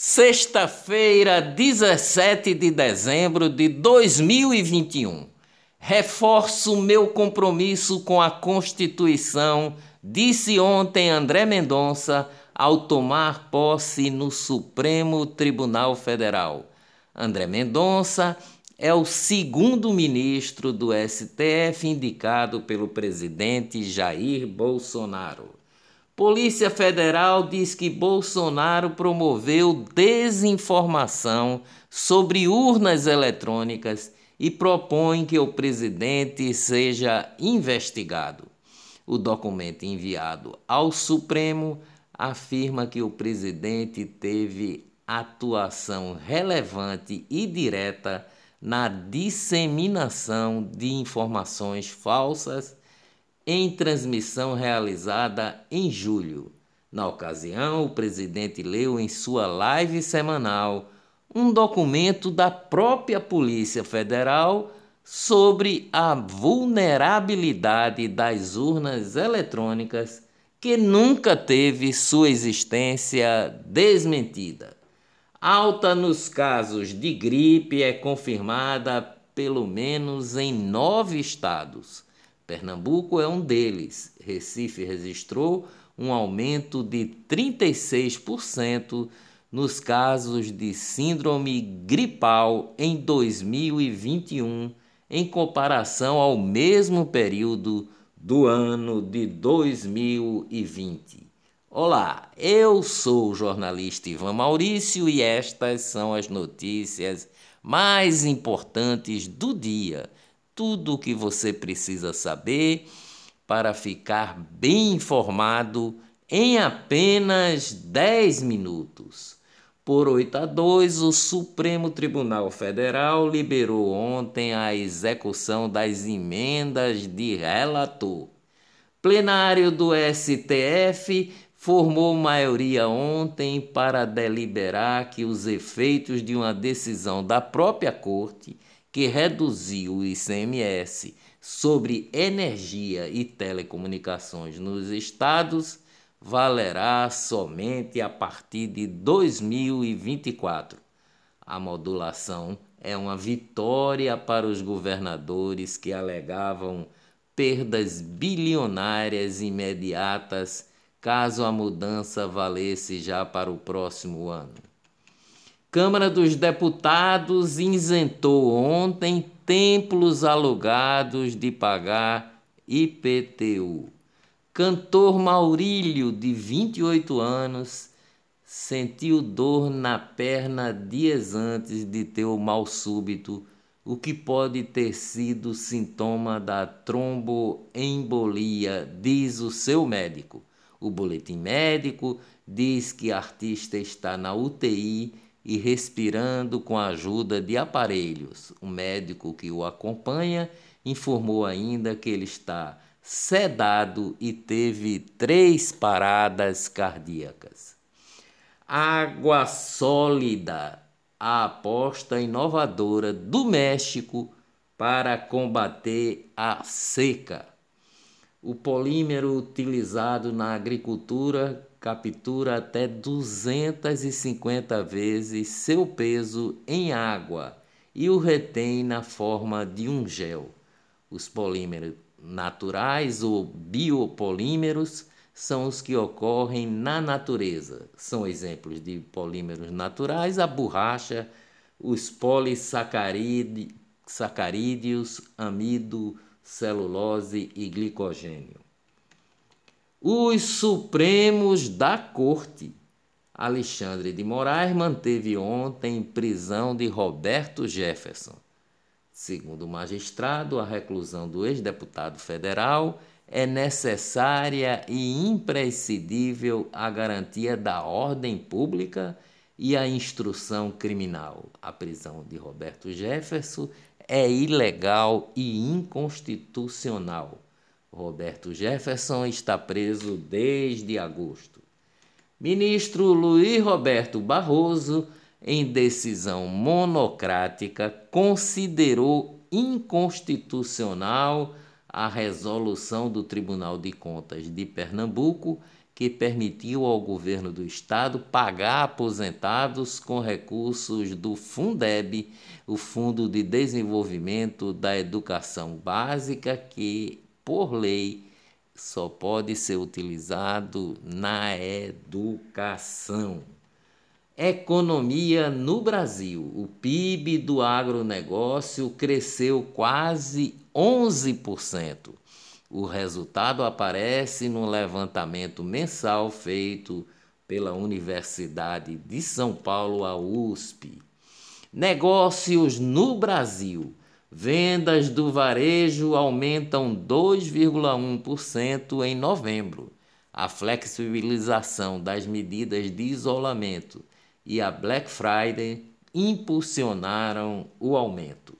Sexta-feira, 17 de dezembro de 2021. Reforço meu compromisso com a Constituição, disse ontem André Mendonça ao tomar posse no Supremo Tribunal Federal. André Mendonça é o segundo ministro do STF indicado pelo presidente Jair Bolsonaro. Polícia Federal diz que Bolsonaro promoveu desinformação sobre urnas eletrônicas e propõe que o presidente seja investigado. O documento enviado ao Supremo afirma que o presidente teve atuação relevante e direta na disseminação de informações falsas em transmissão realizada em julho. Na ocasião, o presidente leu em sua live semanal um documento da própria Polícia Federal sobre a vulnerabilidade das urnas eletrônicas que nunca teve sua existência desmentida. Alta nos casos de gripe é confirmada pelo menos em nove estados. Pernambuco é um deles. Recife registrou um aumento de 36% nos casos de síndrome gripal em 2021, em comparação ao mesmo período do ano de 2020. Olá, eu sou o jornalista Ivan Maurício e estas são as notícias mais importantes do dia tudo o que você precisa saber para ficar bem informado em apenas 10 minutos. Por 8 a 2, o Supremo Tribunal Federal liberou ontem a execução das emendas de relator. Plenário do STF formou maioria ontem para deliberar que os efeitos de uma decisão da própria Corte que reduziu o ICMS sobre energia e telecomunicações nos estados valerá somente a partir de 2024. A modulação é uma vitória para os governadores que alegavam perdas bilionárias imediatas caso a mudança valesse já para o próximo ano. Câmara dos Deputados isentou ontem templos alugados de pagar IPTU. Cantor Maurílio, de 28 anos, sentiu dor na perna dias antes de ter o mal súbito, o que pode ter sido sintoma da tromboembolia, diz o seu médico. O boletim médico diz que a artista está na UTI e respirando com a ajuda de aparelhos. O médico que o acompanha informou ainda que ele está sedado e teve três paradas cardíacas. Água sólida, a aposta inovadora do México para combater a seca. O polímero utilizado na agricultura captura até 250 vezes seu peso em água e o retém na forma de um gel. Os polímeros naturais ou biopolímeros são os que ocorrem na natureza. São exemplos de polímeros naturais a borracha, os polissacarídeos, amido, celulose e glicogênio. Os Supremos da Corte. Alexandre de Moraes manteve ontem prisão de Roberto Jefferson. Segundo o magistrado, a reclusão do ex-deputado federal é necessária e imprescindível à garantia da ordem pública e à instrução criminal. A prisão de Roberto Jefferson é ilegal e inconstitucional Roberto Jefferson está preso desde agosto. Ministro Luiz Roberto Barroso, em decisão monocrática, considerou inconstitucional a resolução do Tribunal de Contas de Pernambuco que permitiu ao governo do estado pagar aposentados com recursos do Fundeb, o Fundo de Desenvolvimento da Educação Básica, que, por lei, só pode ser utilizado na educação. Economia no Brasil. O PIB do agronegócio cresceu quase 11%. O resultado aparece no levantamento mensal feito pela Universidade de São Paulo, a USP. Negócios no Brasil. Vendas do varejo aumentam 2,1% em novembro. A flexibilização das medidas de isolamento e a Black Friday impulsionaram o aumento.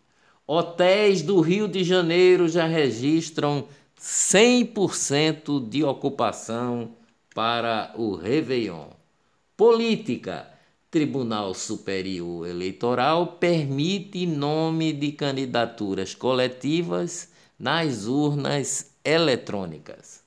Hotéis do Rio de Janeiro já registram 100% de ocupação para o Réveillon. Política. Tribunal Superior Eleitoral permite nome de candidaturas coletivas nas urnas eletrônicas.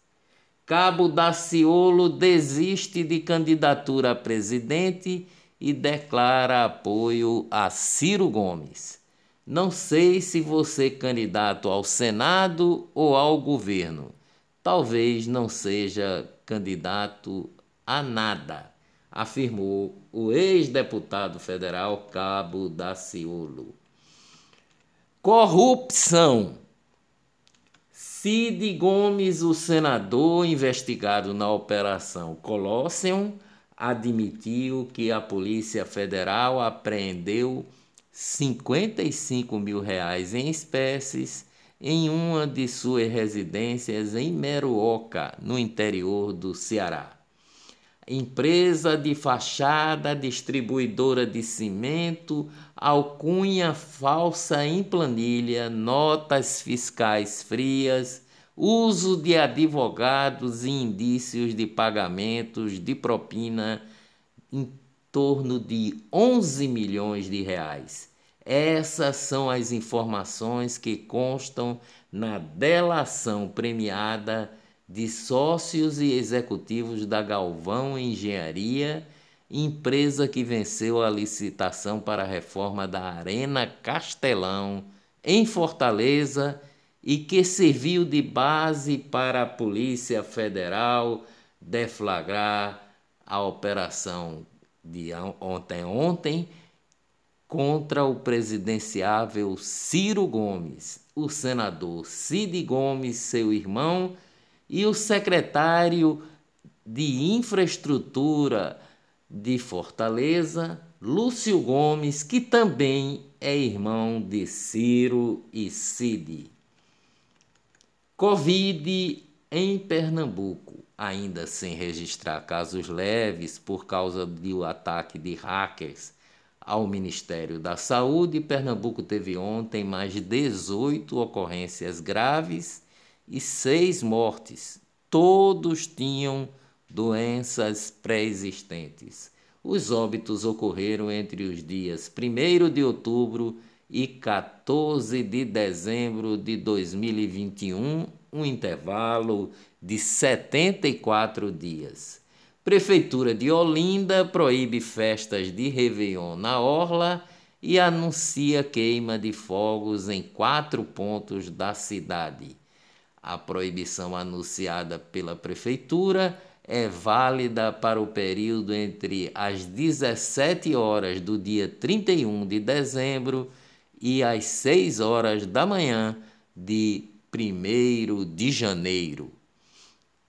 Cabo Daciolo desiste de candidatura a presidente e declara apoio a Ciro Gomes. Não sei se você candidato ao Senado ou ao governo. Talvez não seja candidato a nada afirmou o ex-deputado federal Cabo Daciolo. Corrupção. Cid Gomes, o senador investigado na Operação Colosseum, admitiu que a Polícia Federal apreendeu 55 mil reais em espécies em uma de suas residências em Meruoca, no interior do Ceará empresa de fachada, distribuidora de cimento, alcunha falsa em planilha, notas fiscais frias, uso de advogados e indícios de pagamentos de propina em torno de 11 milhões de reais. Essas são as informações que constam na delação premiada de sócios e executivos da Galvão Engenharia, empresa que venceu a licitação para a reforma da Arena Castelão, em Fortaleza, e que serviu de base para a Polícia Federal deflagrar a operação de ontem ontem contra o presidenciável Ciro Gomes, o senador Cid Gomes, seu irmão, e o secretário de Infraestrutura de Fortaleza, Lúcio Gomes, que também é irmão de Ciro e Cid. Covid em Pernambuco, ainda sem registrar casos leves por causa do ataque de hackers ao Ministério da Saúde, Pernambuco teve ontem mais de 18 ocorrências graves e seis mortes. Todos tinham doenças pré-existentes. Os óbitos ocorreram entre os dias 1 de outubro e 14 de dezembro de 2021, um intervalo de 74 dias. Prefeitura de Olinda proíbe festas de Réveillon na Orla e anuncia queima de fogos em quatro pontos da cidade. A proibição anunciada pela Prefeitura é válida para o período entre as 17 horas do dia 31 de dezembro e as 6 horas da manhã de 1 de janeiro.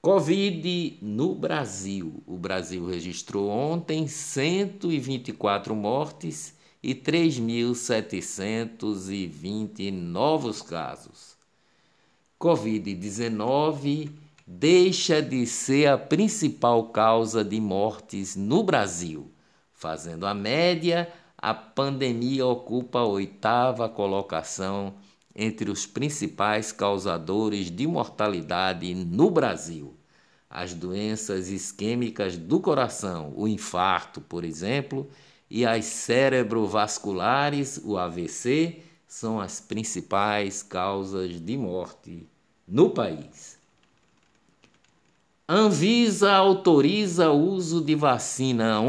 Covid no Brasil. O Brasil registrou ontem 124 mortes e 3.720 novos casos. Covid-19 deixa de ser a principal causa de mortes no Brasil. Fazendo a média, a pandemia ocupa a oitava colocação entre os principais causadores de mortalidade no Brasil. As doenças isquêmicas do coração, o infarto, por exemplo, e as cerebrovasculares, o AVC, são as principais causas de morte no país. Anvisa autoriza o uso de vacina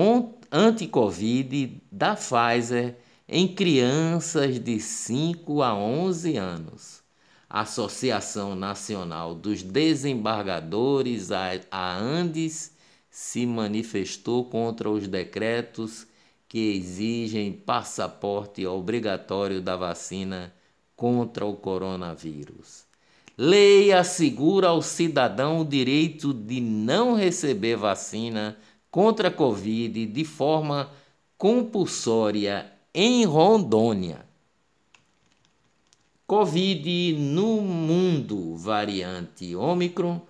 anti-Covid da Pfizer em crianças de 5 a 11 anos. A Associação Nacional dos Desembargadores, a Andes, se manifestou contra os decretos que exigem passaporte obrigatório da vacina contra o coronavírus. Lei assegura ao cidadão o direito de não receber vacina contra a Covid de forma compulsória em Rondônia. Covid no mundo, variante Ômicron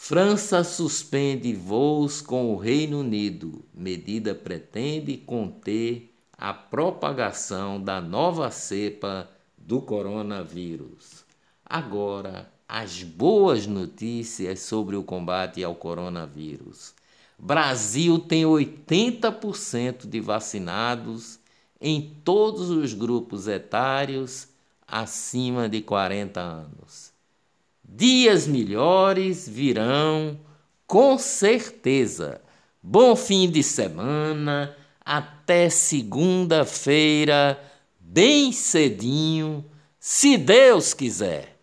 França suspende voos com o Reino Unido. Medida pretende conter a propagação da nova cepa do coronavírus. Agora, as boas notícias sobre o combate ao coronavírus. Brasil tem 80% de vacinados em todos os grupos etários acima de 40 anos. Dias melhores virão, com certeza. Bom fim de semana, até segunda-feira, bem cedinho, se Deus quiser.